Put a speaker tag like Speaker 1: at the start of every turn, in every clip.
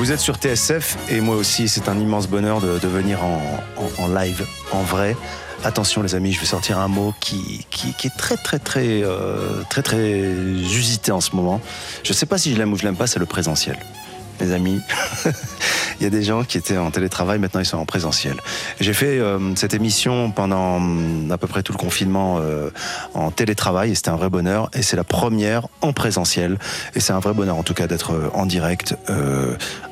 Speaker 1: Vous êtes sur TSF et moi aussi, c'est un immense bonheur de, venir en, live, en vrai. Attention les amis, je vais sortir un mot qui est très très très euh, très très usité en ce moment. Je ne sais pas si je l'aime ou je l'aime pas, c'est le présentiel. Les amis, il y a des gens qui étaient en télétravail, maintenant ils sont en présentiel. J'ai fait euh, cette émission pendant hum, à peu près tout le confinement euh, en télétravail et c'était un vrai bonheur. Et c'est la première en présentiel et c'est un vrai bonheur en tout cas d'être euh, en direct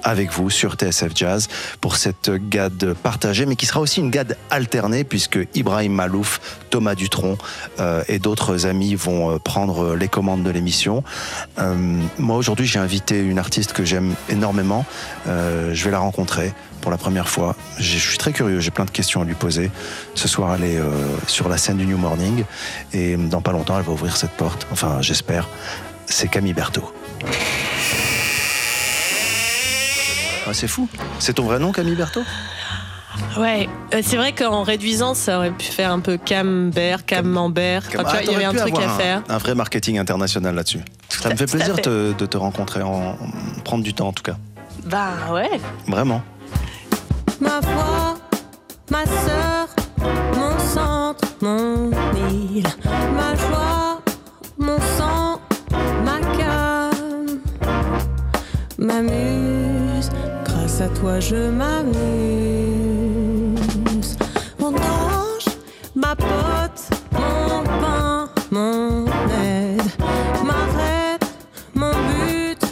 Speaker 1: avec vous sur TSF Jazz pour cette GAD partagée, mais qui sera aussi une GAD alternée puisque Ibrahim Malouf, Thomas Dutronc euh, et d'autres amis vont prendre les commandes de l'émission. moi aujourd'hui j'ai invité une artiste que j'aime énormément. Je vais la rencontrer pour la première fois. Je suis très curieux, j'ai plein de questions à lui poser. Ce soir, elle est euh, sur la scène du New Morning et dans pas longtemps, elle va ouvrir cette porte. Enfin, j'espère. C'est Camille Berthaud. Ah, c'est fou. C'est ton vrai nom, Camille Berthaud?
Speaker 2: Ouais, euh, c'est vrai qu'en réduisant, ça aurait pu faire un peu Camembert, Camembert. Enfin, tu vois, il y avait un truc à faire.
Speaker 1: Un vrai marketing international là-dessus. Ça me fait plaisir fait. Te, de te rencontrer, en, prendre du temps en tout cas.
Speaker 2: Bah ouais.
Speaker 1: Vraiment.
Speaker 3: Ma voix, ma sœur, mon centre, mon île, ma joie, mon sang, ma calme, ma muse, grâce à toi je m'amuse. Ma pote, mon pain, mon aide, ma reine, mon but,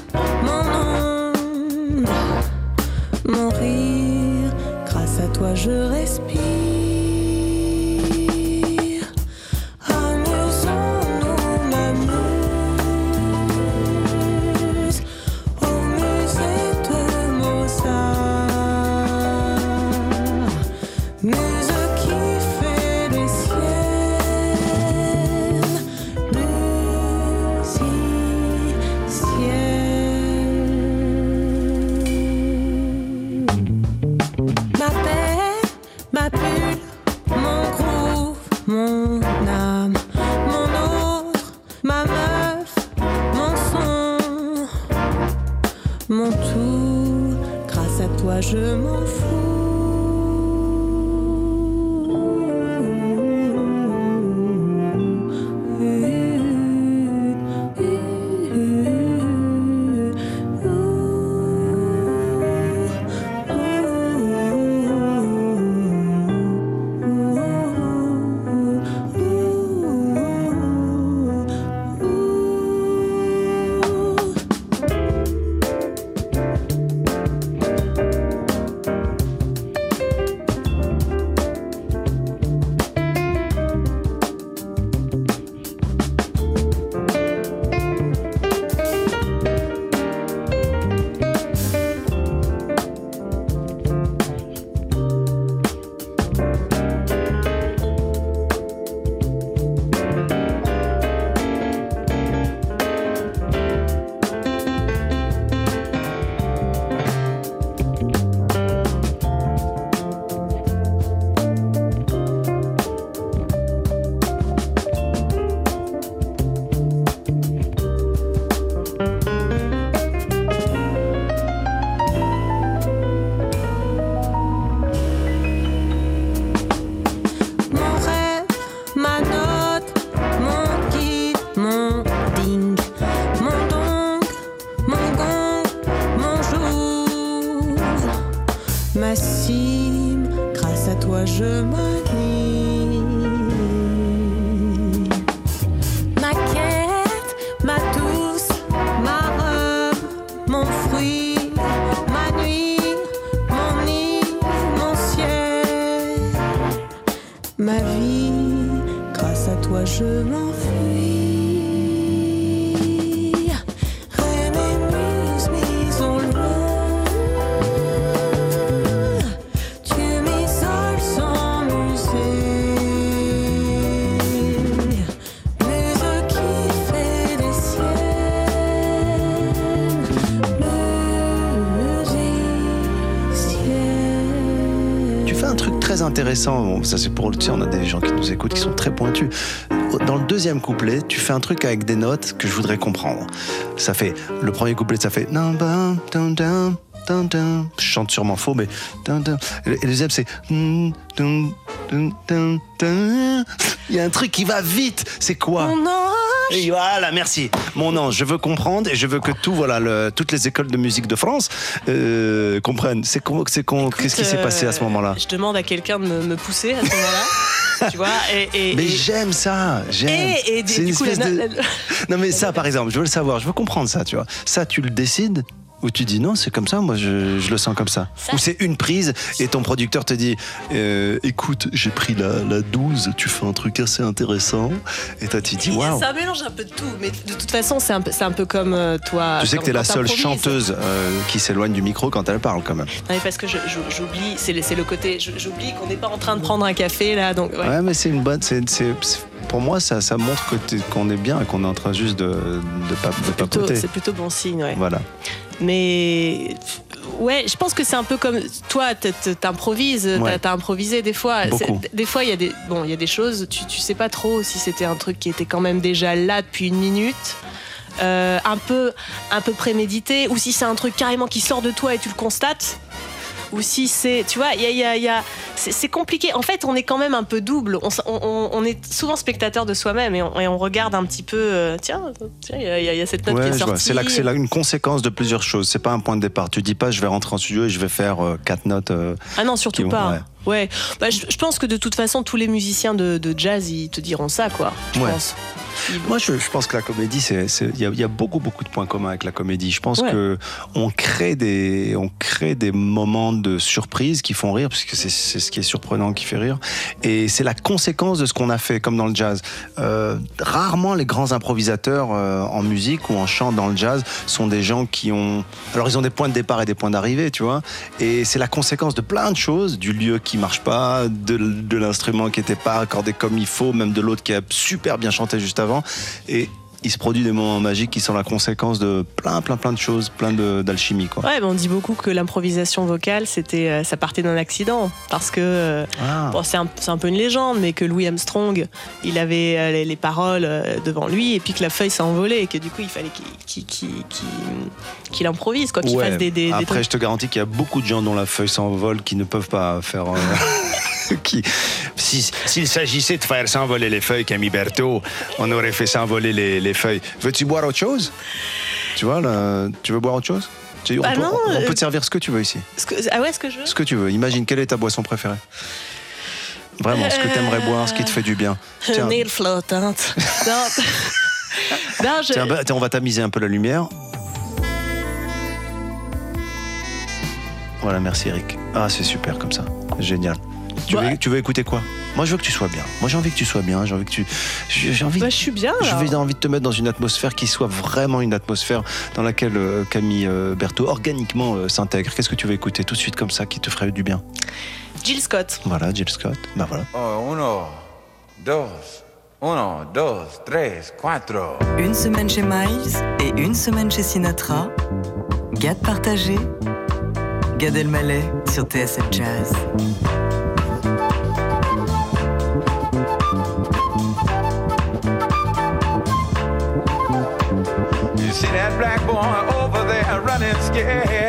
Speaker 3: mon onde, mon rire, grâce à toi je respire. Je m'en fous. Je m'anime. Ma quête, ma douce, ma robe, mon fruit, ma nuit, mon nid, mon ciel. Ma vie, grâce à toi je.
Speaker 1: Ça, c'est pour le on a des gens qui nous écoutent qui sont très pointus. Dans le deuxième couplet, tu fais un truc avec des notes que je voudrais comprendre. Ça fait le premier couplet, ça fait. Je chante sûrement faux, mais. Et le deuxième, c'est. Il y a un truc qui va vite. C'est quoi?
Speaker 2: Ange
Speaker 1: et voilà, merci. Mon ange, je veux comprendre et je veux que tout, voilà, le- toutes les écoles de musique de France euh, comprennent. C'est Qu'est-ce qui s'est passé à ce
Speaker 2: Euh,
Speaker 1: moment-là
Speaker 2: Je demande à quelqu'un de me, me pousser à ce moment-là. tu vois et, et-
Speaker 1: Mais j'aime ça, j'aime.
Speaker 2: Et, et du-
Speaker 1: C'est une
Speaker 2: du coup, la-
Speaker 1: de-
Speaker 2: la- la-
Speaker 1: Non mais ça, par exemple, je veux le savoir, je veux comprendre ça, tu vois. Ça, tu le décides ou tu dis non, c'est comme ça, moi je, je le sens comme ça.
Speaker 2: Ça-
Speaker 1: Ou c'est une prise et ton producteur te dit euh, écoute, j'ai pris la, la 12, tu fais un truc assez intéressant. Et toi tu dis waouh.
Speaker 2: Un mélange un peu de tout, mais de toute façon, c'est un peu, c'est un peu comme euh, toi.
Speaker 1: Tu sais que t'es la seule chanteuse euh, qui s'éloigne du micro quand elle parle quand même.
Speaker 2: Non, mais parce que j'oublie, c'est le, côté, j'oublie qu'on n'est pas en train de prendre un café là, donc ouais.
Speaker 1: Ouais, mais c'est une bonne. c'est- pour moi, ça, ça montre qu'on est bien et qu'on est en train juste de, de, papoter.
Speaker 2: C'est plutôt bon signe, ouais.
Speaker 1: Voilà.
Speaker 2: Mais ouais, je pense que c'est un peu comme toi, t'improvises,
Speaker 1: Ouais.
Speaker 2: t'as- improvisé des fois. Des fois, il y a des bon, il y a des choses, tu, tu sais pas trop si c'était un truc qui était quand même déjà là depuis une minute. euh, un peu un peu prémédité ou si c'est un truc carrément qui sort de toi et tu le constates ou si c'est tu vois il y a, y a- y a- c'est compliqué en fait on est quand même un peu double on, est souvent spectateur de soi-même et on, et on regarde un petit peu euh, tiens il y, a- y cette note qui est sortie
Speaker 1: C'est là que c'est là une conséquence de plusieurs choses. C'est pas un point de départ. Tu dis pas je vais rentrer en studio et je vais faire euh, quatre notes. euh,
Speaker 2: Ah non, surtout
Speaker 1: vont-
Speaker 2: pas.
Speaker 1: ouais.
Speaker 2: Ouais. Bah, je, je pense que de toute façon, tous les musiciens de, de jazz, ils te diront ça, quoi. Je
Speaker 1: Ouais.
Speaker 2: pense.
Speaker 1: Moi, je, je pense que la comédie, il y, a- il y a beaucoup, beaucoup de points communs avec la comédie. Je pense
Speaker 2: Ouais.
Speaker 1: que on crée des, on crée des moments de surprise qui font rire, parce que c'est, c'est ce qui est surprenant qui fait rire. Et c'est la conséquence de ce qu'on a fait, comme dans le jazz. Euh, rarement les grands improvisateurs euh, en musique ou en chant dans le jazz sont des gens qui ont, alors ils ont des points de départ et des points d'arrivée, tu vois. Et c'est la conséquence de plein de choses, du lieu qui marche pas, de, de l'instrument qui était pas accordé comme il faut, même de l'autre qui a super bien chanté juste avant. Et il se produit des moments magiques qui sont la conséquence de plein, plein, plein de choses, plein d'alchimie, quoi.
Speaker 2: Ouais, mais on dit beaucoup que l'improvisation vocale, c'était, euh, ça partait d'un accident. Parce que, euh,
Speaker 1: Ah.
Speaker 2: bon, c'est un, peu une légende, mais que Louis Armstrong, il avait euh, les, les paroles devant lui, et puis que la feuille s'est envolée, et que du coup, il fallait qu'il, improvise, quoi, qu'il
Speaker 1: Ouais.
Speaker 2: fasse des, des,
Speaker 1: Après, je te garantis qu'il y a beaucoup de gens dont la feuille s'envole qui ne peuvent pas faire. euh, qui, si- s'il s'agissait de faire s'envoler les feuilles, Camille Berthaud, on aurait fait s'envoler les, les feuilles. Veux-tu boire autre chose? Tu vois, là, tu veux boire autre chose? Tu- on,
Speaker 2: Bah
Speaker 1: peut,
Speaker 2: non,
Speaker 1: on- on
Speaker 2: euh,
Speaker 1: peut te servir ce que tu veux ici.
Speaker 2: Ce que- ah ouais, ce que je veux
Speaker 1: Ce que tu veux. Imagine quelle est ta boisson préférée? Vraiment, ce que tu aimerais boire, ce qui te fait du bien.
Speaker 2: Une île flottante. non, Non, je-
Speaker 1: tiens, bah, tiens, on va tamiser un peu la lumière. Voilà, merci Eric. Ah, c'est super comme ça. Génial. Tu,
Speaker 2: Bah-
Speaker 1: veux, tu veux écouter quoi? Moi, je veux que tu sois bien. Moi, j'ai envie que tu sois bien. J'ai envie que tu. J'ai envie.
Speaker 2: Bah, je suis bien.
Speaker 1: J'ai envie de te mettre dans une atmosphère qui soit vraiment une atmosphère dans laquelle euh, Camille euh, Berthaud organiquement euh, s'intègre. Qu'est-ce que tu veux écouter tout de suite comme ça qui te ferait du bien?
Speaker 2: Jill Scott.
Speaker 1: Voilà, Jill Scott. Bah voilà.
Speaker 4: Oh, uno, dos, uno, dos, tres, cuatro.
Speaker 5: Une semaine chez Miles et une semaine chez Sinatra. Gad partagé. Gad Elmaleh sur TSF Jazz.
Speaker 4: yeah.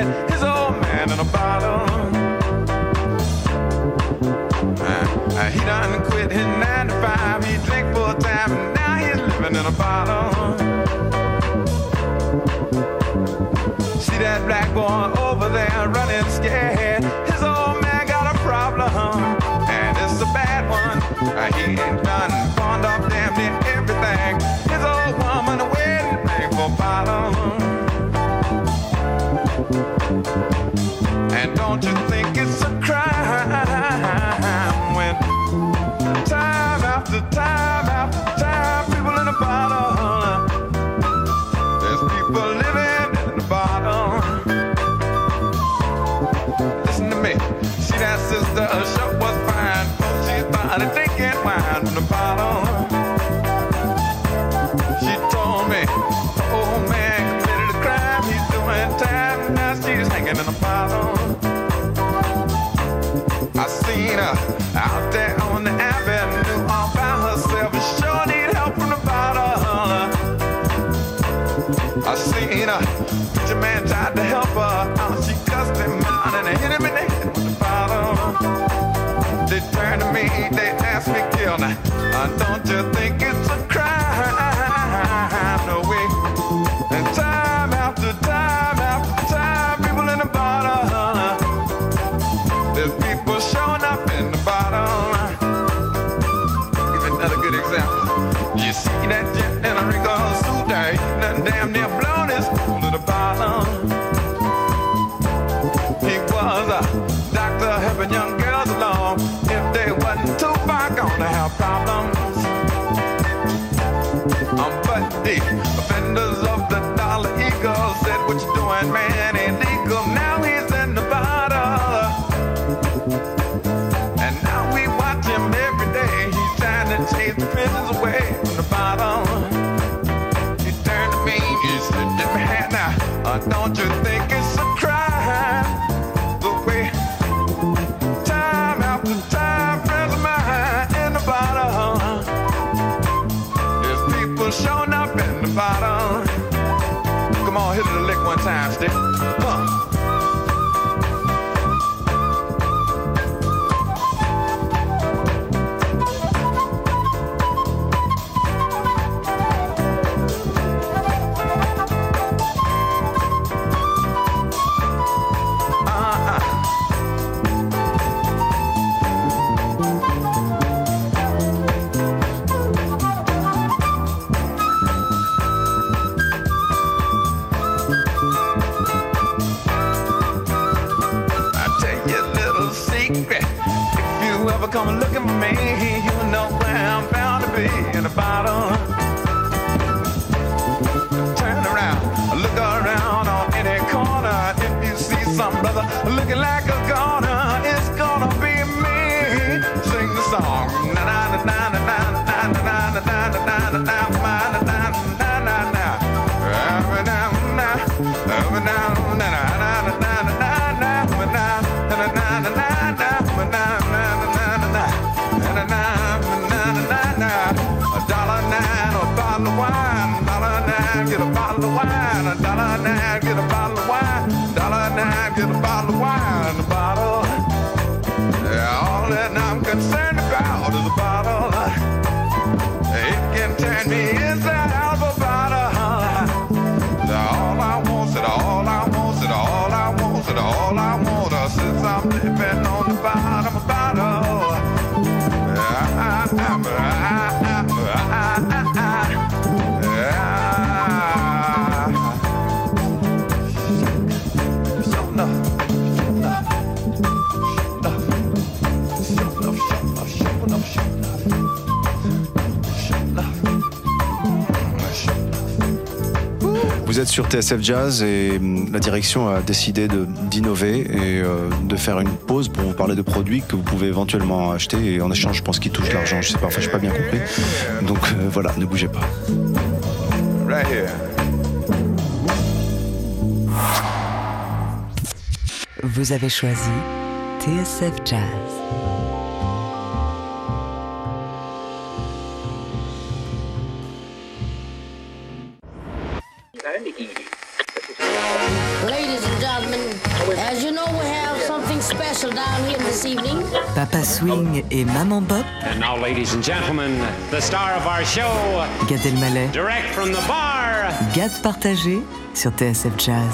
Speaker 4: from the bottle. She told me, old oh, man committed a crime. He's doing time. Now she's hanging in the bottle. I seen her out there on the avenue all by herself. Sure need help from the bottle. I seen her. Man tried to help her. Don't you think it's don't you think it's a crime? The way time after time, friends the bottom. People showing up in the bottom. Come on, hit it a lick one time, stick.
Speaker 1: Sur TSF Jazz et hum, la direction a décidé d'innover et euh, de faire une pause pour vous parler de produits que vous pouvez éventuellement acheter et en échange, je pense qu'ils touchent l'argent. Je sais pas, enfin, j'ai pas bien compris. Donc euh, voilà, ne bougez pas.
Speaker 4: right here.
Speaker 5: Vous avez choisi TSF Jazz. Et Maman Bop,
Speaker 6: And now, ladies and gentlemen, the star of our show,
Speaker 5: Gad Elmaleh,
Speaker 6: direct from the bar,
Speaker 5: Gad partagé sur TSF Jazz.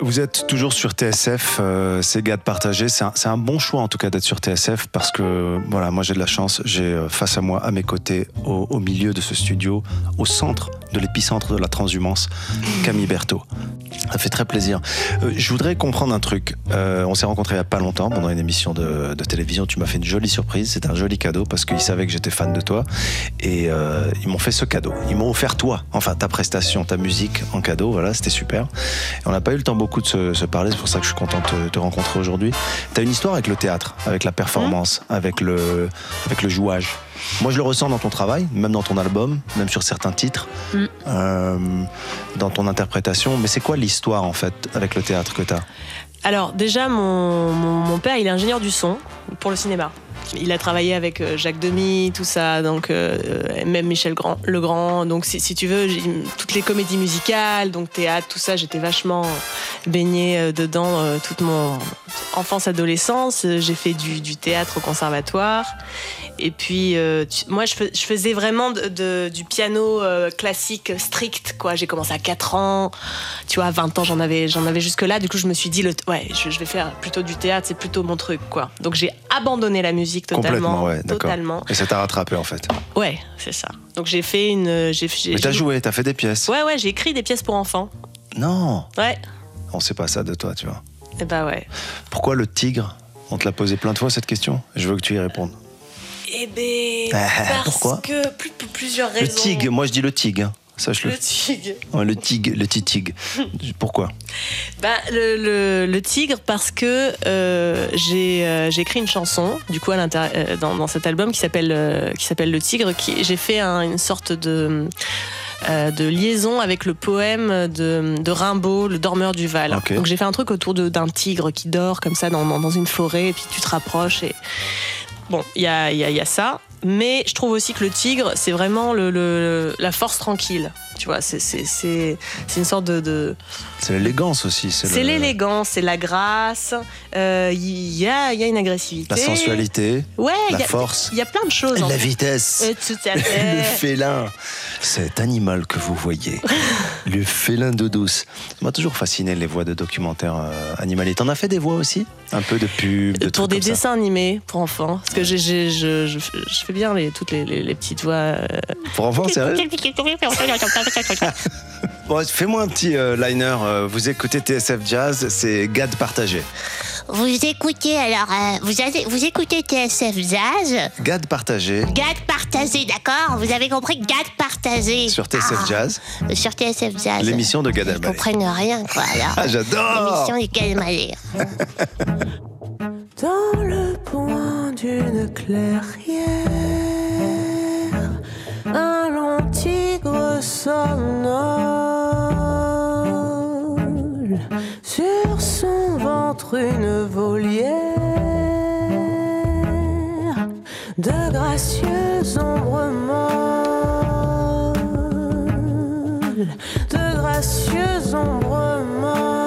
Speaker 1: Vous êtes toujours sur TSF, euh, c'est gars de partager. C'est un, bon choix en tout cas d'être sur TSF parce que voilà, moi j'ai de la chance. J'ai euh, face à moi, à mes côtés, au, au milieu de ce studio, au centre de l'épicentre de la transhumance, Camille Berthaud. Ça fait très plaisir. Euh, je voudrais comprendre un truc. Euh, on s'est rencontrés il n'y a pas longtemps pendant une émission de, de télévision. Tu m'as fait une jolie surprise. C'était un joli cadeau parce qu'ils savaient que j'étais fan de toi. Et euh, ils m'ont fait ce cadeau. Ils m'ont offert toi, enfin ta prestation, ta musique en cadeau. Voilà, c'était super. Et on n'a pas eu le temps beaucoup de se, se parler. C'est pour ça que je suis content de te, te rencontrer aujourd'hui. Tu as une histoire avec le théâtre, avec la performance, avec, le, avec le jouage. Moi, je le ressens dans ton travail, même dans ton album, même sur certains titres,
Speaker 2: Mm.
Speaker 1: euh, dans ton interprétation. Mais c'est quoi l'histoire, en fait, avec le théâtre que tu as
Speaker 2: Alors déjà, mon, mon, mon père, il est ingénieur du son pour le cinéma. Il a travaillé avec euh, Jacques Demy, tout ça, donc euh, euh, même Michel Grand, Legrand. Donc si, tu veux, toutes les comédies musicales, donc théâtre, tout ça, j'étais vachement baignée dedans toute mon enfance, adolescence. J'ai fait du, théâtre au conservatoire. Et puis, moi, je, fais- je faisais vraiment du piano classique strict. J'ai commencé à 4 ans. Tu vois, à 20 ans, j'en avais, j'en avais jusque-là. Du coup, je me suis dit, ouais, je, vais faire plutôt du théâtre, c'est plutôt mon truc. Donc, j'ai abandonné la musique totalement.
Speaker 1: Complètement, ouais, d'accord.
Speaker 2: totalement.
Speaker 1: Et ça t'a rattrapé en fait.
Speaker 2: Ouais, c'est ça. Donc, j'ai fait une. J'ai, j'ai-
Speaker 1: Mais t'as
Speaker 2: j'ai-
Speaker 1: joué, t'as fait des pièces.
Speaker 2: Ouais, ouais, j'ai écrit des pièces pour enfants.
Speaker 1: Non,
Speaker 2: Ouais.
Speaker 1: on sait pas ça de toi, tu vois.
Speaker 2: Et bah ouais.
Speaker 1: Pourquoi le tigre On te l'a posé plein de fois cette question? Je veux que tu y répondes.
Speaker 2: Eh ben, parce
Speaker 1: pourquoi
Speaker 2: que plus, pour plusieurs raisons.
Speaker 1: Le tigre, moi je dis le tigre. Sache-le.
Speaker 2: Le tigre.
Speaker 1: Le tigre, le petit tigre. Pourquoi
Speaker 2: Bah, le, le- le tigre parce que euh, j'ai euh, j'ai écrit une chanson du coup à euh, dans, dans cet album qui s'appelle qui s'appelle le tigre j'ai fait un- une sorte de de liaison avec le poème de, de Rimbaud, Le dormeur du Val. Donc j'ai fait un truc autour d'un tigre qui dort comme ça dans, dans, dans une forêt, et puis tu te rapproches et bon, il y a, y, a, y a ça. Mais je trouve aussi que le tigre, c'est vraiment le, le- la force tranquille. Tu vois, c'est c'est- c'est- c'est une sorte de- de,
Speaker 1: C'est l'élégance aussi.
Speaker 2: c'est
Speaker 1: le-
Speaker 2: l'élégance, c'est la grâce, euh, il y, a, il y a une agressivité.
Speaker 1: La sensualité,
Speaker 2: Ouais,
Speaker 1: la
Speaker 2: y a-
Speaker 1: force.
Speaker 2: Il y a plein de choses.
Speaker 1: la
Speaker 2: fait.
Speaker 1: vitesse.
Speaker 2: Euh, tout à
Speaker 1: le
Speaker 2: fait.
Speaker 1: félin, cet animal que vous voyez, le félin d'eau douce. Ça m'a toujours fasciné les voix de documentaires euh, animaliers. T'en as fait des voix aussi Un peu de pub, de
Speaker 2: pour
Speaker 1: trucs
Speaker 2: des
Speaker 1: comme ça
Speaker 2: dessins animés pour enfants. Parce que j'ai- j'ai- je, je, je fais bien les, toutes les, les- les petites voix. euh.
Speaker 1: Pour enfants, sérieux Bon, fais-moi un petit euh, liner. euh, vous écoutez TSF Jazz, c'est Gad partagé.
Speaker 7: Vous écoutez alors, euh, vous, avez- vous écoutez TSF Jazz,
Speaker 1: Gad partagé
Speaker 7: GAD partagé, d'accord Vous avez compris GAD partagé.
Speaker 1: sur TSF
Speaker 7: Ah,
Speaker 1: Jazz,
Speaker 7: Sur TSF Jazz.
Speaker 1: l'émission de Gad
Speaker 7: Ils
Speaker 1: Elmaleh.
Speaker 7: comprennent rien, quoi. Alors.
Speaker 1: Ah, j'adore
Speaker 7: L'émission de Gad Elmaleh.
Speaker 3: Dans le point d'une clairière, un long tigre somnole. Sur son ventre, une volière de gracieux ombres molles. De gracieux ombres molles.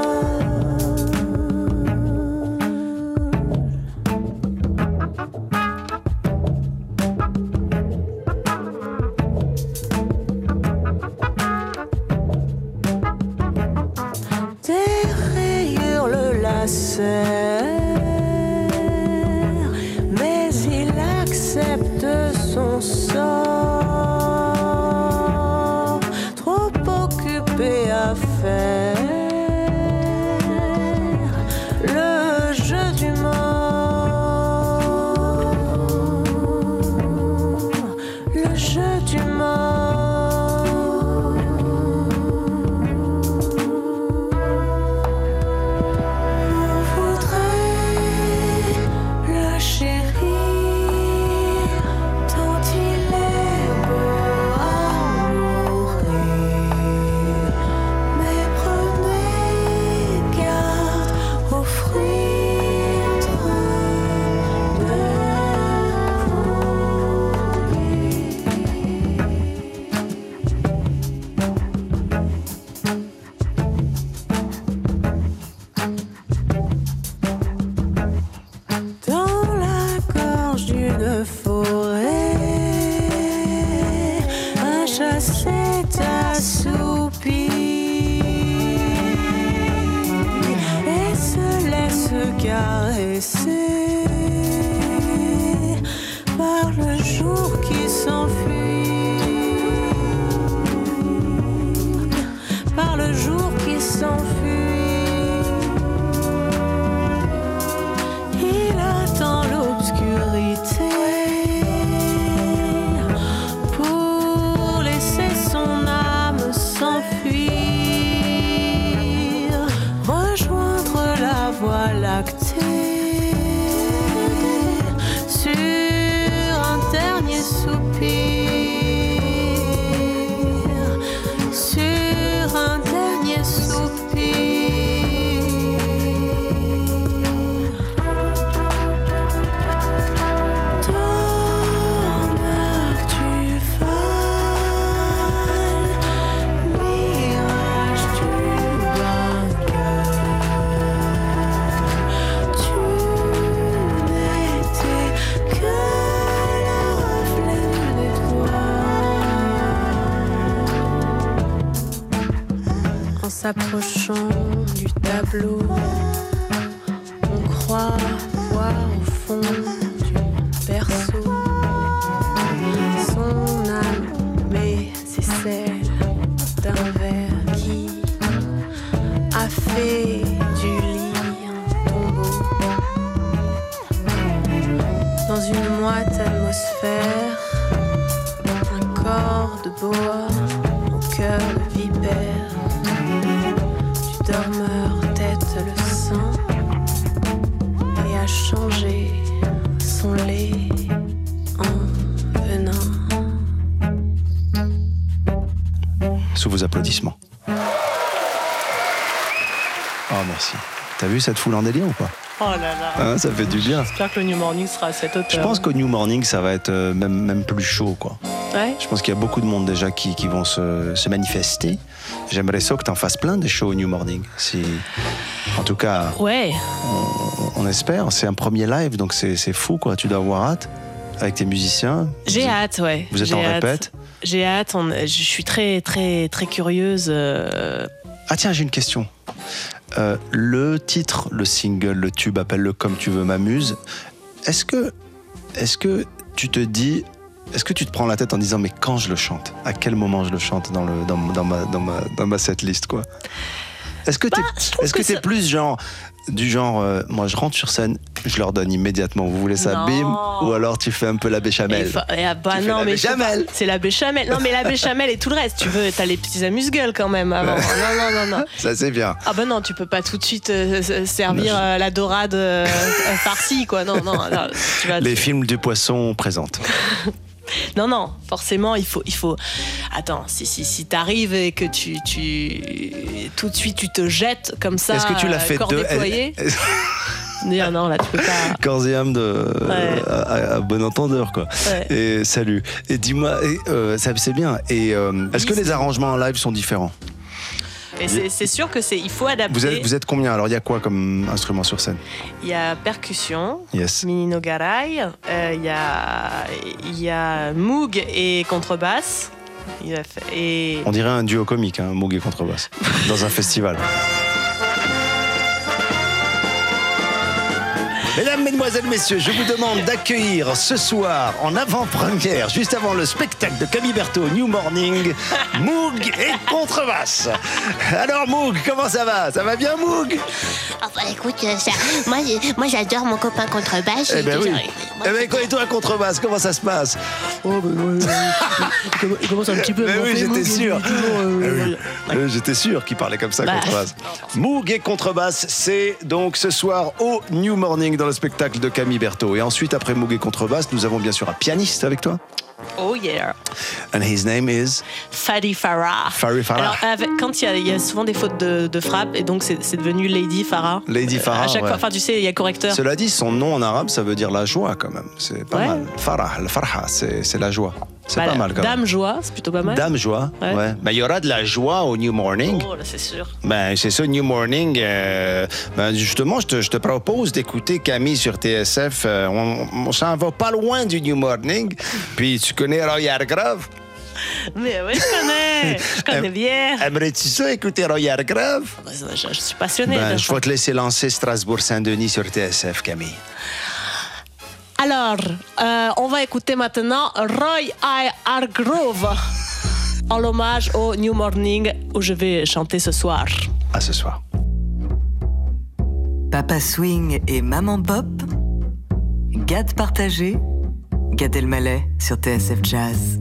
Speaker 3: D'une forêt, un chat s'est assoupi et se laisse caresser s'approchant du tableau,
Speaker 1: cette foule en délire ou pas
Speaker 2: Oh là là.
Speaker 1: Hein, Ça fait du bien.
Speaker 2: J'espère que le New Morning sera à cette hauteur.
Speaker 1: Je pense qu'au New Morning, ça va être euh, même, même plus chaud, quoi.
Speaker 2: Ouais.
Speaker 1: Je pense qu'il y a beaucoup de monde déjà qui, qui vont se, se manifester. J'aimerais ça que tu en fasses plein des shows au New Morning. Si, en tout cas,
Speaker 2: Ouais.
Speaker 1: on, on espère. C'est un premier live, donc c'est fou, quoi. Tu dois avoir hâte avec tes musiciens.
Speaker 2: J'ai hâte, ouais.
Speaker 1: Vous êtes en
Speaker 2: hâte.
Speaker 1: répète
Speaker 2: J'ai hâte. on- Je suis très, très, très curieuse. euh,
Speaker 1: Ah tiens, j'ai une question. Euh, le titre, le single, le tube, appelle-le comme tu veux, m'amuse. Est-ce que, est-ce que tu te dis, est-ce que tu te prends la tête en disant mais quand je le chante, à quel moment je le chante dans le dans, dans ma dans ma dans ma setlist quoi? Est-ce que t'es
Speaker 2: Bah, je trouve
Speaker 1: est-ce que,
Speaker 2: que
Speaker 1: t'es
Speaker 2: ça-
Speaker 1: plus genre du genre euh, moi je rentre sur scène, je leur donne immédiatement. Vous voulez ça,
Speaker 2: Non.
Speaker 1: bim Ou alors tu fais un peu la béchamel.
Speaker 2: Fa- ah bah
Speaker 1: Tu fais
Speaker 2: non,
Speaker 1: la
Speaker 2: mais
Speaker 1: béchamel.
Speaker 2: c'est la béchamel. Non, mais la béchamel et tout le reste. Tu veux, t'as les petits amuse-gueules quand même avant. Non, non, non, non.
Speaker 1: Ça c'est bien.
Speaker 2: Ah bah non, tu peux pas tout de suite euh, servir euh, la dorade farcie, quoi. Non, non, non, tu vas-
Speaker 1: Les films du poisson présentent.
Speaker 2: non, non, forcément, il faut, il faut. Attends, si, si, si t'arrives et que tu, tu, tout de suite, tu te jettes comme ça,
Speaker 1: Est-ce que tu l'as
Speaker 2: euh,
Speaker 1: fait
Speaker 2: corps
Speaker 1: deux
Speaker 2: déployé. Non, non, là, tu peux pas.
Speaker 1: corps et âme de
Speaker 2: Ouais.
Speaker 1: à, bon entendeur quoi.
Speaker 2: Ouais.
Speaker 1: Et salut. Et dis-moi, euh, ça c'est bien. Et euh, est-ce que les arrangements en live sont différents?
Speaker 2: Et c'est sûr que c'est, il faut adapter.
Speaker 1: Vous êtes vous êtes combien Alors il y a quoi comme instrument sur scène
Speaker 2: Il y a percussion,
Speaker 1: Yes.
Speaker 2: Mini Nogarai, euh, il y a, il y a Moog et contrebasse. Il a fait- et
Speaker 1: On dirait un duo comique, hein, Moog et contrebasse, dans un festival. Mesdames, Mesdemoiselles, Messieurs, je vous demande d'accueillir ce soir, en avant-première, juste avant le spectacle de Camille Berthaud, New Morning, Moog et contrebasse. Alors Moog, comment ça va? Ça va bien Moog?
Speaker 7: Ah bah écoute, euh, ça, moi, j'adore mon copain contrebasse.
Speaker 1: Eh ben
Speaker 7: et
Speaker 1: oui.
Speaker 7: moi,
Speaker 1: Eh ben quoi, et toi contrebasse, comment ça se passe?
Speaker 2: Oh, il commence un petit peu.
Speaker 1: Mais oui, j'étais sûr.
Speaker 2: euh,
Speaker 1: Euh, J'étais sûr qu'il parlait comme ça,
Speaker 2: Bah.
Speaker 1: contrebasse. Moog et contrebasse, c'est donc ce soir au New Morning dans le spectacle de Camille Berthaud. Et ensuite, après Moog et contrebasse, nous avons bien sûr un pianiste avec toi.
Speaker 2: Oh yeah.
Speaker 1: And his name is
Speaker 2: Fadi Farah.
Speaker 1: Fadi Farah.
Speaker 2: Alors, quand il y, a- il y a souvent des fautes de, de frappe, et donc c'est devenu Lady Farah.
Speaker 1: Lady
Speaker 2: Euh,
Speaker 1: Farah,
Speaker 2: À chaque
Speaker 1: ouais.
Speaker 2: fois, enfin, tu sais, il y a correcteur.
Speaker 1: Cela dit, son nom en arabe, ça veut dire la joie quand même. C'est pas
Speaker 2: Ouais.
Speaker 1: mal. Farah, le Farha, c'est la joie. C'est
Speaker 2: Bah,
Speaker 1: pas mal quand même.
Speaker 2: Dame joie, c'est plutôt pas mal.
Speaker 1: Dame joie,
Speaker 2: Ouais.
Speaker 1: ouais. Ben, il y aura de la joie au New Morning.
Speaker 2: Oh, c'est sûr.
Speaker 1: Ben, c'est ça, New Morning. euh, ben, justement, je te, je te propose d'écouter Camille sur TSF. euh, on on s'en va pas loin du New Morning. Puis tu connais Royal Grove.
Speaker 2: Mais oui, je connais. Je connais bien.
Speaker 1: Aimerais-tu ça, écouter Royal Grove?
Speaker 2: Je, je suis passionnée.
Speaker 1: Ben, je vais te laisser lancer Strasbourg-Saint-Denis sur TSF, Camille.
Speaker 2: Alors, euh, on va écouter maintenant Roy I. Hargrove en l'hommage au New Morning où je vais chanter ce soir.
Speaker 1: À ce soir.
Speaker 5: Papa Swing et Maman Pop. Gad partagé. Gad Elmaleh sur TSF Jazz.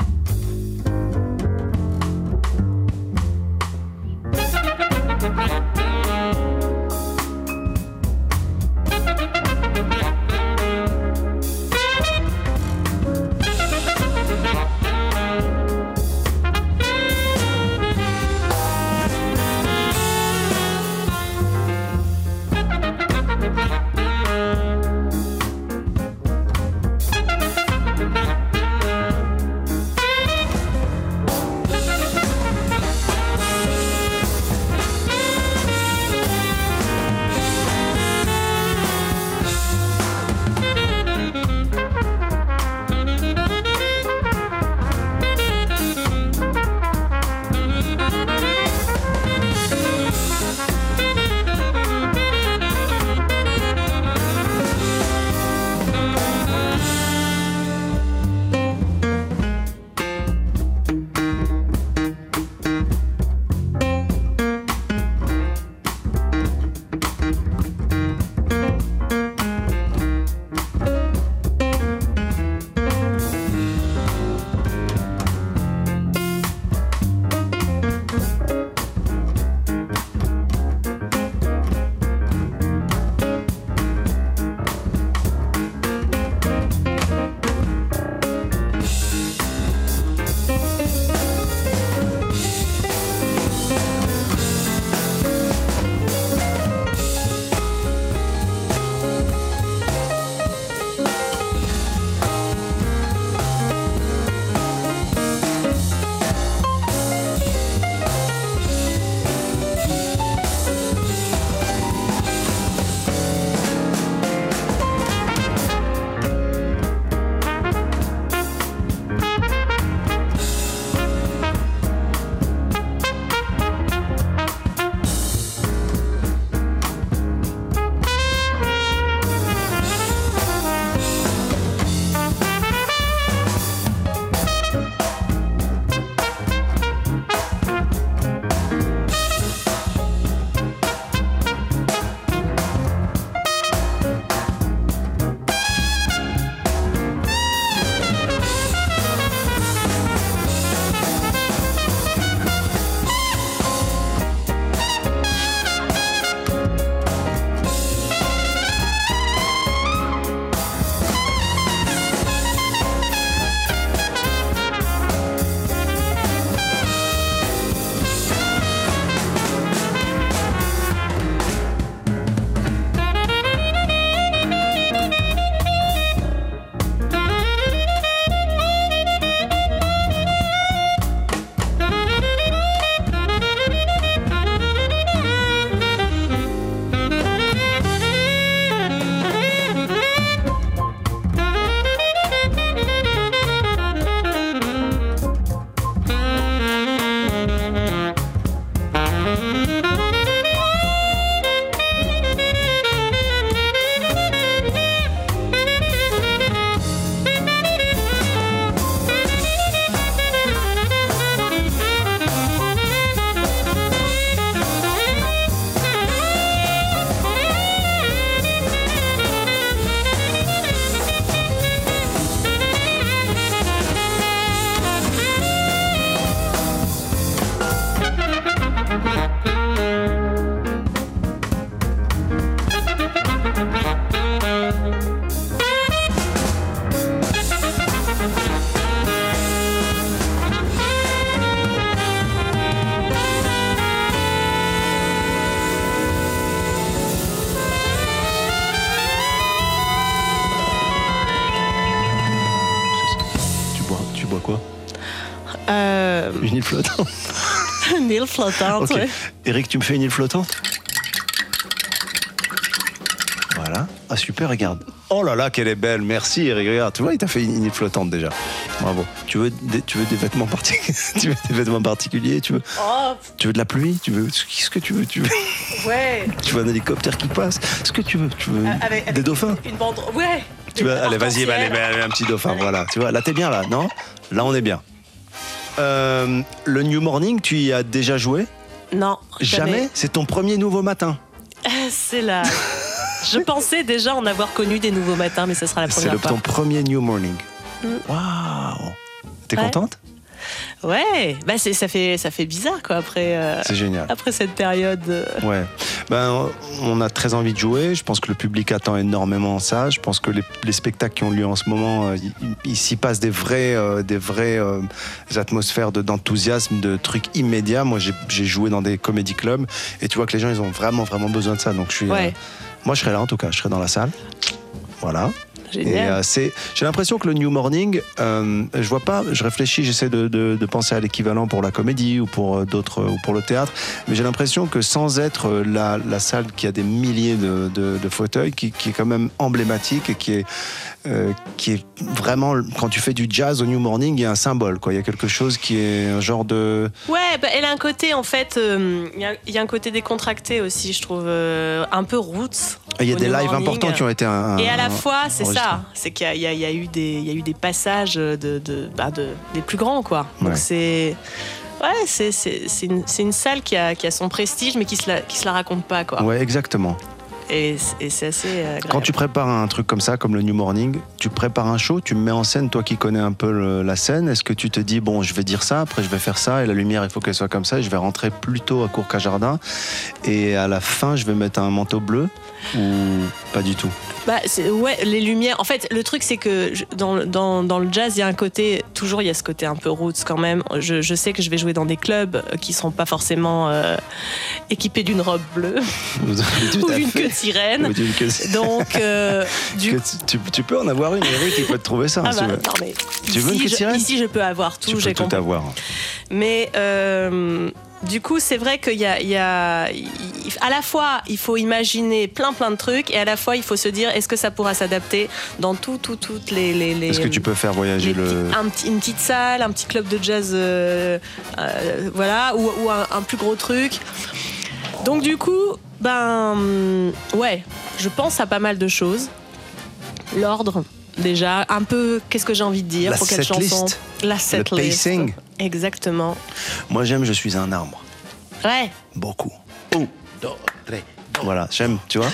Speaker 1: Île flottante,
Speaker 2: ouais.
Speaker 1: Eric, tu me fais une île flottante? Voilà. Ah super, regarde. Oh là là, qu'elle est belle. Merci Eric. Regarde, tu vois, il t'a fait une île flottante déjà. Bravo. Tu veux des, tu veux des vêtements particuliers Tu veux des vêtements particuliers? Tu veux
Speaker 2: Oh,
Speaker 1: Tu veux de la pluie? Tu veux Qu'est-ce que tu veux Tu veux
Speaker 2: ouais.
Speaker 1: Tu veux un hélicoptère qui passe? Ce que tu veux Tu veux
Speaker 2: Avec- avec
Speaker 1: des dauphins?
Speaker 2: Une bande. Ouais.
Speaker 1: Tu allez, vas-y, bah, allez, bah, un petit dauphin, voilà. Tu vois, là, t'es bien, là, non? Là, on est bien. Euh, le New Morning, tu y as déjà joué?
Speaker 2: Non.
Speaker 1: Jamais C'est ton premier nouveau matin?
Speaker 2: C'est là. Je pensais déjà en avoir connu des nouveaux matins, mais ce sera la
Speaker 1: C'est
Speaker 2: première fois.
Speaker 1: ton premier New Morning.
Speaker 2: Mm.
Speaker 1: Waouh T'es
Speaker 2: Ouais.
Speaker 1: contente?
Speaker 2: Ouais, bah c'est ça fait ça fait bizarre quoi après. euh,
Speaker 1: C'est génial.
Speaker 2: Après cette période. euh,
Speaker 1: Ouais. Ben, on a très envie de jouer. Je pense que le public attend énormément ça. Je pense que les, les spectacles qui ont lieu en ce moment, euh, il, s'y passe des vraies, euh, des vraies euh, atmosphères de- d'enthousiasme, de, trucs immédiats. Moi, j'ai j'ai joué dans des comédie clubs et tu vois que les gens, ils ont vraiment, vraiment besoin de ça. Donc, je suis.
Speaker 2: Ouais.
Speaker 1: moi, je serai là en tout cas. Je serai dans la salle. Voilà.
Speaker 2: Génial.
Speaker 1: euh, c'est, j'ai l'impression que le New Morning, euh, je vois pas, je réfléchis, j'essaie de, de- de penser à l'équivalent pour la comédie ou pour euh, d'autres ou pour le théâtre, mais j'ai l'impression que sans être la, la salle qui a des milliers de, de- de fauteuils, qui, qui est quand même emblématique et qui est euh, qui est vraiment quand tu fais du jazz au New Morning, il y a un symbole, quoi. Il y a quelque chose qui est un genre de
Speaker 2: Ouais, bah, elle a un côté en fait, euh, il y a- il y, a un côté décontracté aussi, je trouve, euh, un peu roots.
Speaker 1: il y a des lives
Speaker 2: Morning.
Speaker 1: importants qui ont été un,
Speaker 2: Et à la fois, c'est ça, c'est qu'il y, y y a eu des, passages de, de, bah, de- des plus grands, quoi. Donc
Speaker 1: Ouais.
Speaker 2: c'est, ouais, c'est, une, une salle qui a, qui a son prestige, mais qui se la, qui se la raconte pas, quoi.
Speaker 1: Ouais, exactement.
Speaker 2: Et, c'est- assez. euh.
Speaker 1: Quand tu prépares un truc comme ça, comme le New Morning, tu prépares un show, tu me mets en scène, toi qui connais un peu la scène, est-ce que tu te dis, bon, je vais dire ça, après je vais faire ça, et la lumière, il faut qu'elle soit comme ça, et je vais rentrer plutôt à court qu'à jardin, et à la fin, je vais mettre un manteau bleu, ou pas du tout?
Speaker 2: Bah, ouais, les lumières. En fait, le truc, c'est que je- dans, le- dans, dans le jazz, il y a un côté, toujours, il y a ce côté un peu roots quand même. Je, je sais que je vais jouer dans des clubs euh, qui seront pas forcément euh, équipés d'une robe bleue ou d'une queue de sirène.
Speaker 1: Ou d'une queue de-
Speaker 2: Donc, euh, du
Speaker 1: tu, tu- peux en avoir une, Eric, qui peut te trouver ça.
Speaker 2: Ah
Speaker 1: si
Speaker 2: bah, non, mais
Speaker 1: Tu veux une
Speaker 2: ici,
Speaker 1: queue de
Speaker 2: je,
Speaker 1: sirène
Speaker 2: ici, je peux avoir tout,
Speaker 1: Tu peux tout avoir.
Speaker 2: Mais euh, du coup, c'est vrai qu'il y a, y à la fois, il faut imaginer plein plein de trucs, et à la fois, il faut se dire, est-ce que ça pourra s'adapter dans tout, tout, toutes les, les, les-
Speaker 1: Est-ce que tu peux faire voyager le.
Speaker 2: un une petite salle, un petit club de jazz, euh, euh, voilà, ou, ou un, un plus gros truc. Donc du coup, ben ouais, je pense à pas mal de choses. L'ordre, déjà, un peu, qu'est-ce que j'ai envie de dire
Speaker 1: La
Speaker 2: pour quelle chanson La setlist.
Speaker 1: pacing.
Speaker 2: Exactement.
Speaker 1: Moi, j'aime, je suis un arbre.
Speaker 2: Ouais,
Speaker 1: Beaucoup. Un, deux, trois. Voilà, j'aime, tu vois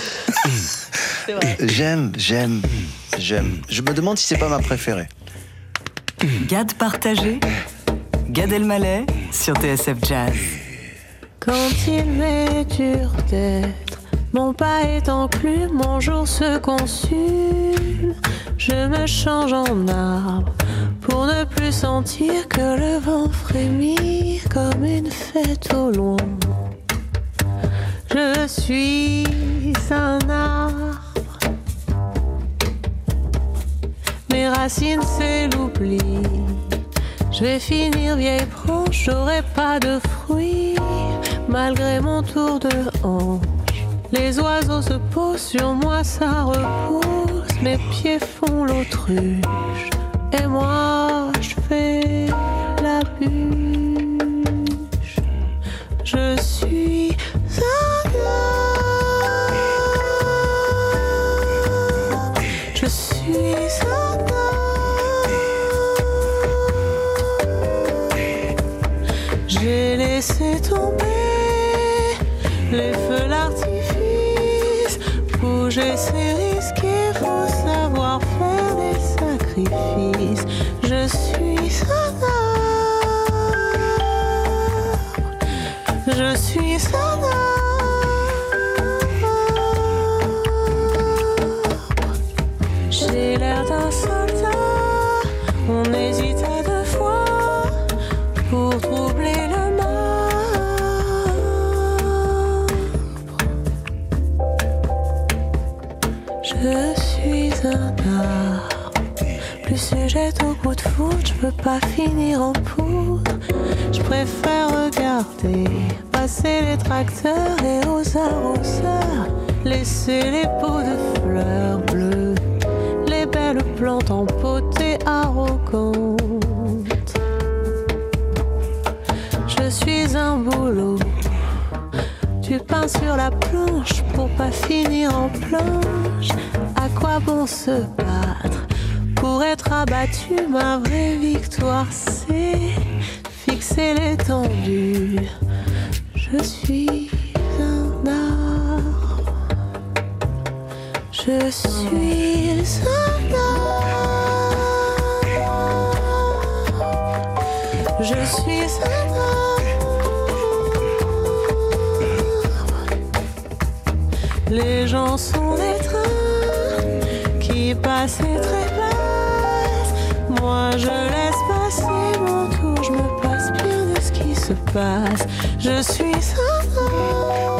Speaker 2: c'est vrai.
Speaker 1: J'aime, j'aime, j'aime. Je me demande si c'est pas ma préférée.
Speaker 5: Gad partagé, Gad Elmaleh sur TSF Jazz.
Speaker 3: Quand il m'est dur d'être, mon pas est enclume, mon jour se consume. Je me change en arbre pour ne plus sentir que le vent frémir comme une fête au loin. Je suis un arbre. Mes racines, c'est l'oubli. Je vais finir vieille branche, j'aurai pas de fruits, malgré mon tour de hanche. Les oiseaux se posent sur moi, ça repousse, mes pieds font l'autruche, et moi je fais la bûche. Je peux pas finir en poudre. Je préfère regarder passer les tracteurs et aux arroseurs. Laisser les pots de fleurs bleues, les belles plantes empotées arrogantes. Je suis un boulot du pain sur la planche pour pas finir en planche. À quoi bon se battre? Pour être abattu Ma vraie victoire, c'est fixer l'étendue. Je suis un arbre. Je suis un arbre. Je suis un arbre. Les gens sont des trains qui passent très je laisse passer mon tour, je me passe bien de ce qui se passe. Je suis un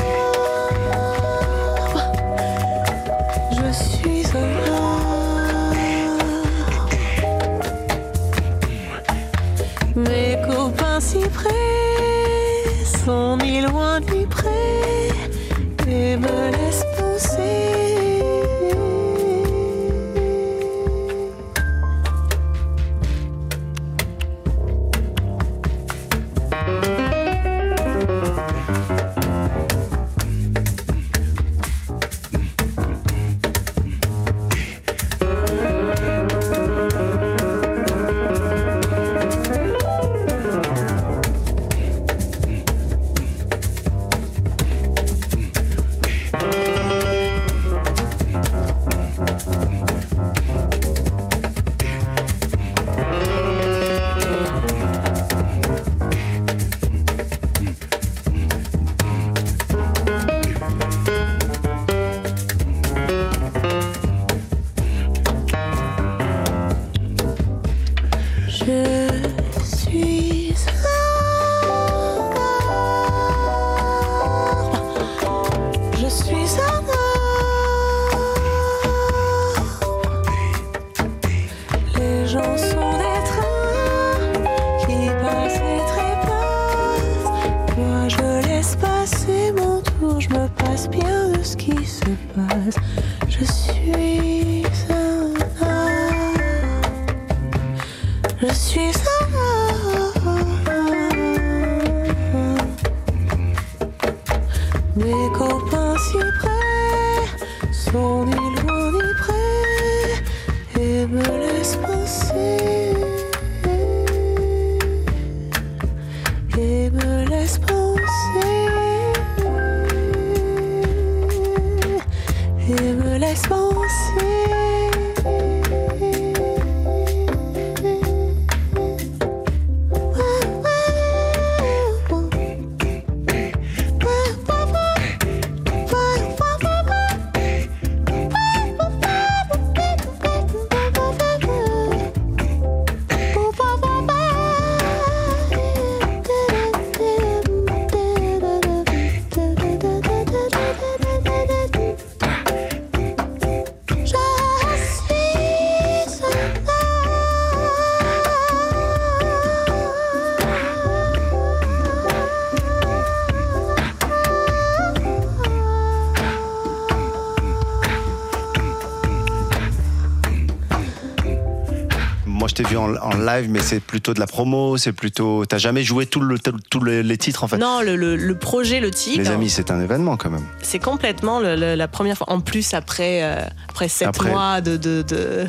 Speaker 1: live, mais c'est plutôt de la promo, c'est plutôt. T'as jamais joué tous le, tous les, les titres en fait.
Speaker 2: Non, le, le- le projet, le titre,
Speaker 1: Les amis, c'est un événement quand même.
Speaker 2: c'est complètement la première fois. En plus, après, euh, après sept
Speaker 1: Après.
Speaker 2: mois de, de, de,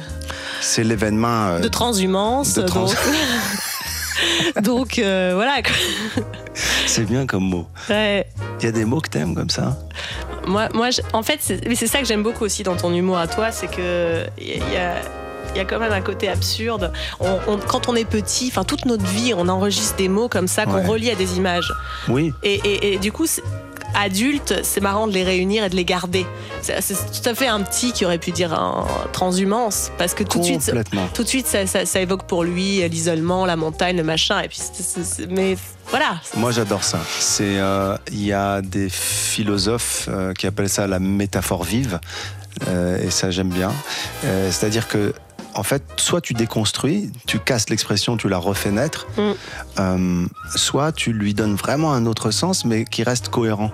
Speaker 1: C'est l'événement. euh,
Speaker 2: de transhumance.
Speaker 1: de trans-
Speaker 2: Donc, donc, euh, voilà.
Speaker 1: c'est bien comme mot.
Speaker 2: Ouais.
Speaker 1: Il y a des mots que t'aimes comme ça
Speaker 2: Moi, moi je- en fait, c'est ça que j'aime beaucoup aussi dans ton humour à toi, c'est que il y a, il y a quand même un côté absurde. On- on- quand on est petit, enfin toute notre vie, on enregistre des mots comme ça qu'on
Speaker 1: Ouais.
Speaker 2: relie à des images.
Speaker 1: Oui.
Speaker 2: Et, et- et du coup, adulte, c'est marrant de les réunir et de les garder. C'est tout à fait un petit qui aurait pu dire un transhumance, parce que tout de suite, tout de suite, ça, ça- ça évoque pour lui l'isolement, la montagne, le machin. Et puis, mais voilà.
Speaker 1: Moi, j'adore ça. C'est, euh, il y a des philosophes euh, qui appellent ça la métaphore vive, euh, et ça j'aime bien. C'est-à-dire que en fait, soit tu déconstruis, tu casses l'expression, tu la refais naître,
Speaker 2: Mm.
Speaker 1: euh, soit tu lui donnes vraiment un autre sens, mais qui reste cohérent.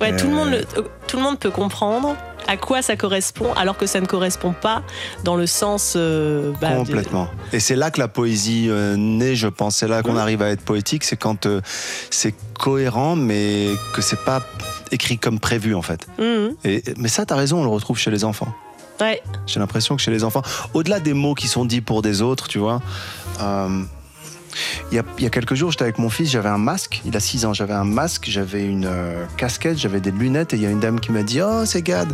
Speaker 2: Ouais, tout, le
Speaker 1: Euh,
Speaker 2: monde le- euh, tout le monde peut comprendre à quoi ça correspond, alors que ça ne correspond pas dans le sens. euh, bah, de-
Speaker 1: Complètement. Et c'est là que la poésie euh, naît, je pense. C'est là qu'on arrive à être poétique, c'est quand euh, c'est cohérent, mais que c'est pas écrit comme prévu, en fait. Et, mais ça, t'as raison, on le retrouve chez les enfants. J'ai l'impression que chez les enfants, au-delà des mots qui sont dits pour des autres, tu vois, euh, il y, a, quelques jours, j'étais avec mon fils, j'avais un masque, il a 6 ans, j'avais un masque, j'avais une euh, casquette, j'avais des lunettes, et il y a une dame qui m'a dit Oh, c'est Gad.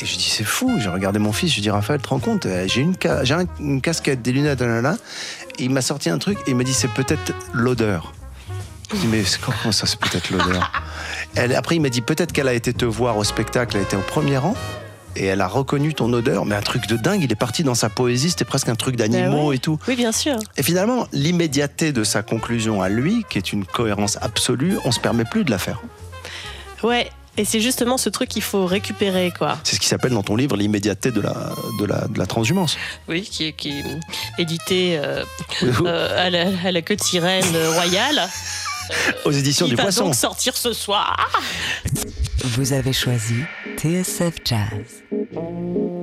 Speaker 1: Et je dis C'est fou, j'ai regardé mon fils, je dis Raphaël, te rends compte, euh, j'ai une, casquette, des lunettes, là, là. Et il m'a sorti un truc, et il m'a dit C'est peut-être l'odeur. Je dis Mais comment ça, c'est peut-être l'odeur? Après, il m'a dit Peut-être qu'elle a été te voir au spectacle, elle était au premier rang et elle a reconnu ton odeur, mais un truc de dingue, il est parti dans sa poésie, c'était presque un truc d'animaux
Speaker 2: ouais.
Speaker 1: et tout.
Speaker 2: Oui, bien sûr.
Speaker 1: Et finalement, l'immédiateté de sa conclusion à lui, qui est une cohérence absolue, on se permet plus de la faire.
Speaker 2: Ouais. Et c'est justement ce truc qu'il faut récupérer, quoi.
Speaker 1: C'est ce qui s'appelle dans ton livre l'immédiateté de la, de, la, de la transhumance.
Speaker 2: Oui, qui est, qui est édité euh, euh, à, la, à la queue de sirène royale.
Speaker 1: Aux éditions
Speaker 2: qui
Speaker 1: du
Speaker 2: va
Speaker 1: Poisson.
Speaker 2: donc sortir ce soir.
Speaker 5: Vous avez choisi TSF Jazz.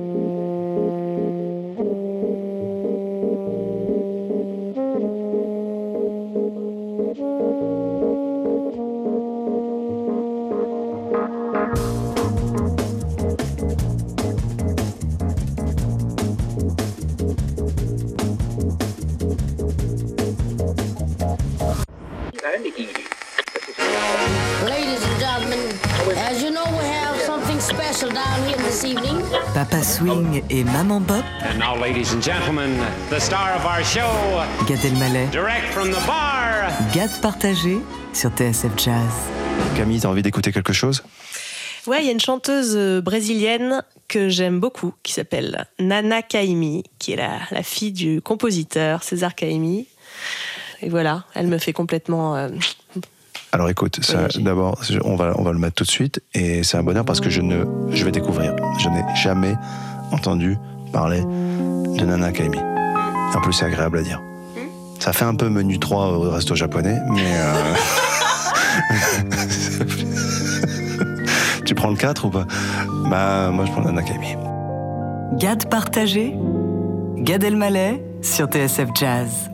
Speaker 5: Papa Swing et Maman Bop,
Speaker 6: And now, ladies and gentlemen, the star of our show,
Speaker 5: Gad Elmaleh,
Speaker 6: direct from the bar.
Speaker 5: Gad partagé sur TSF Jazz.
Speaker 1: Camille, t'as envie d'écouter quelque chose?
Speaker 2: Ouais, il y a une chanteuse euh, brésilienne que j'aime beaucoup qui s'appelle Nana Caymmi, qui est la, la fille du compositeur César Caymmi. Et voilà, elle me fait complètement. euh,
Speaker 1: Alors écoute, ça, d'abord, on va, on va le mettre tout de suite, et c'est un bonheur parce que je ne, je vais découvrir. Je n'ai jamais entendu parler de Nana Kaimi. En plus, c'est agréable à dire. Ça fait un peu menu 3 au resto japonais, mais. euh, tu prends le 4 ou pas? Bah, moi je prends Nana Kaimi.
Speaker 5: Gad partagé, Gad Elmaleh sur TSF Jazz.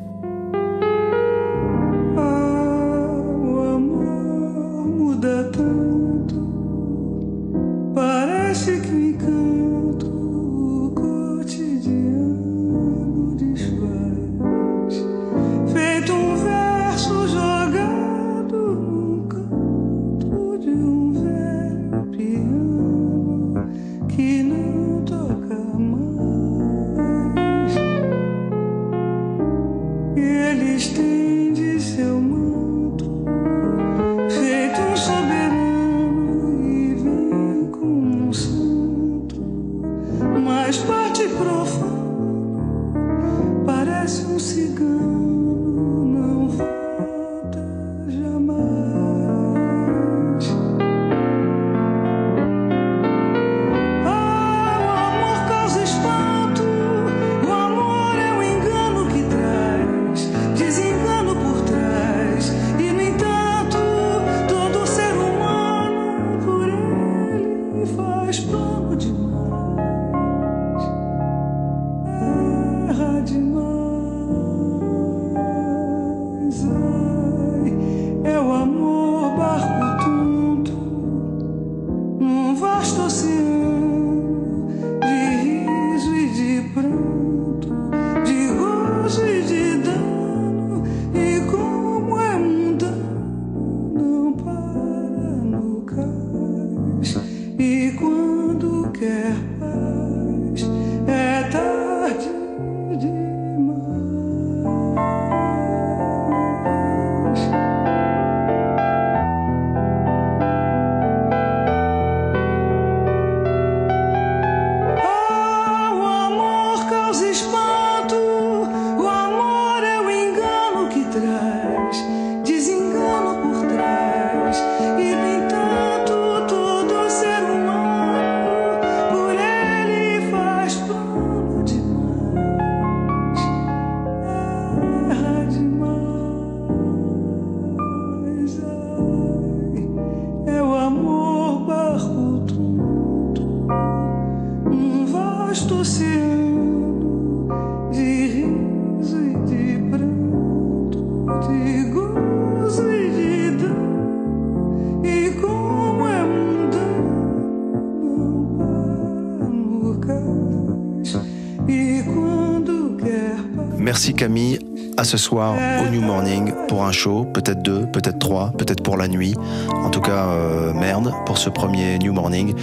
Speaker 1: Au New Morning pour un show, peut-être deux, peut-être trois, peut-être pour la nuit. En tout cas, euh, merde pour ce premier New Morning.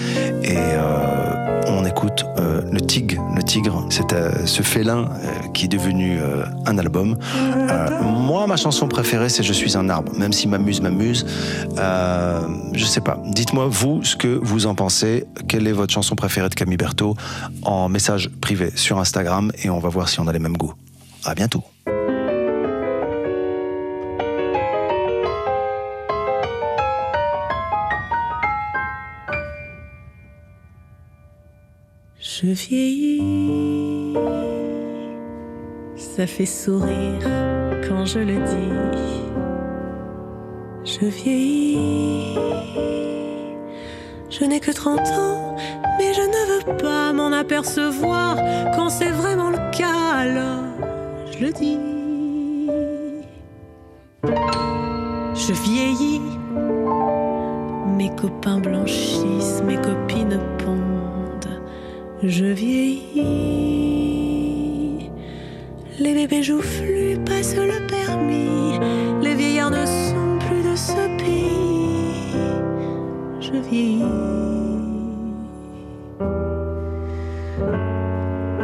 Speaker 1: Et euh, on écoute euh, le tigre, le tigre, c'est ce félin qui est devenu un album. Moi, ma chanson préférée, c'est Je suis un arbre. Même si m'amuse, m'amuse. Je sais pas. Dites-moi vous ce que vous en pensez. Quelle est votre chanson préférée de Camille Berthaud en message privé sur Instagram? Et on va voir si on a les mêmes goûts. À bientôt.
Speaker 3: Je vieillis, ça fait sourire quand je le dis. Je vieillis, je n'ai que 30 ans, mais je ne veux pas m'en apercevoir quand c'est vraiment le cas, alors je le dis. Je vieillis, mes copains blanchissent, mes copines pondent. Je vieillis. Les bébés joufflus passent le permis. Les vieillards ne sont plus de ce pays. Je vieillis.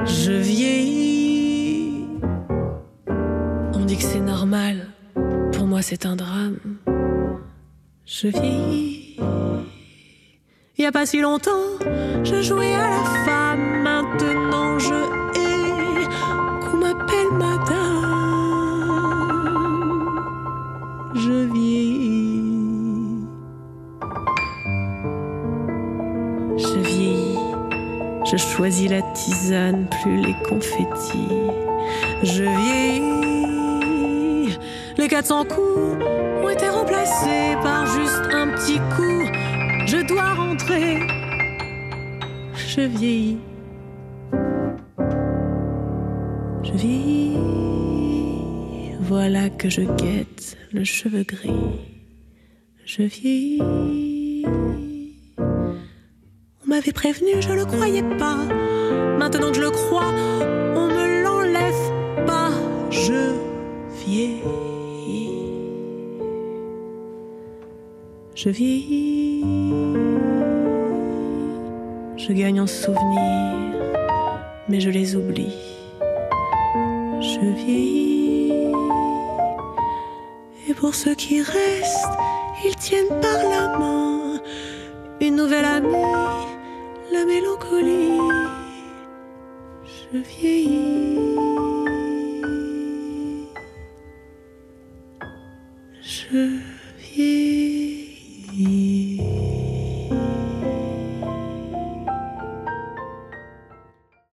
Speaker 3: Je vieillis. On dit que c'est normal. Pour moi, c'est un drame. Je vieillis. Il y a pas si longtemps, je jouais à la femme. Maintenant, je hais qu'on m'appelle madame. Je vieillis. Je vieillis. Je choisis la tisane, plus les confettis. Je vieillis. Les 400 coups ont été remplacés par juste un petit coup. Je dois rentrer. Je vieillis. Je vieillis. Voilà que je guette le cheveu gris. Je vieillis. On m'avait prévenu, je le croyais pas. Maintenant que je le crois, on me l'enlève pas. Je vieillis. Je vieillis. Je gagne en souvenirs, mais je les oublie. Je vieillis. Et pour ceux qui restent, ils tiennent par la main une nouvelle amie, la mélancolie. Je vieillis.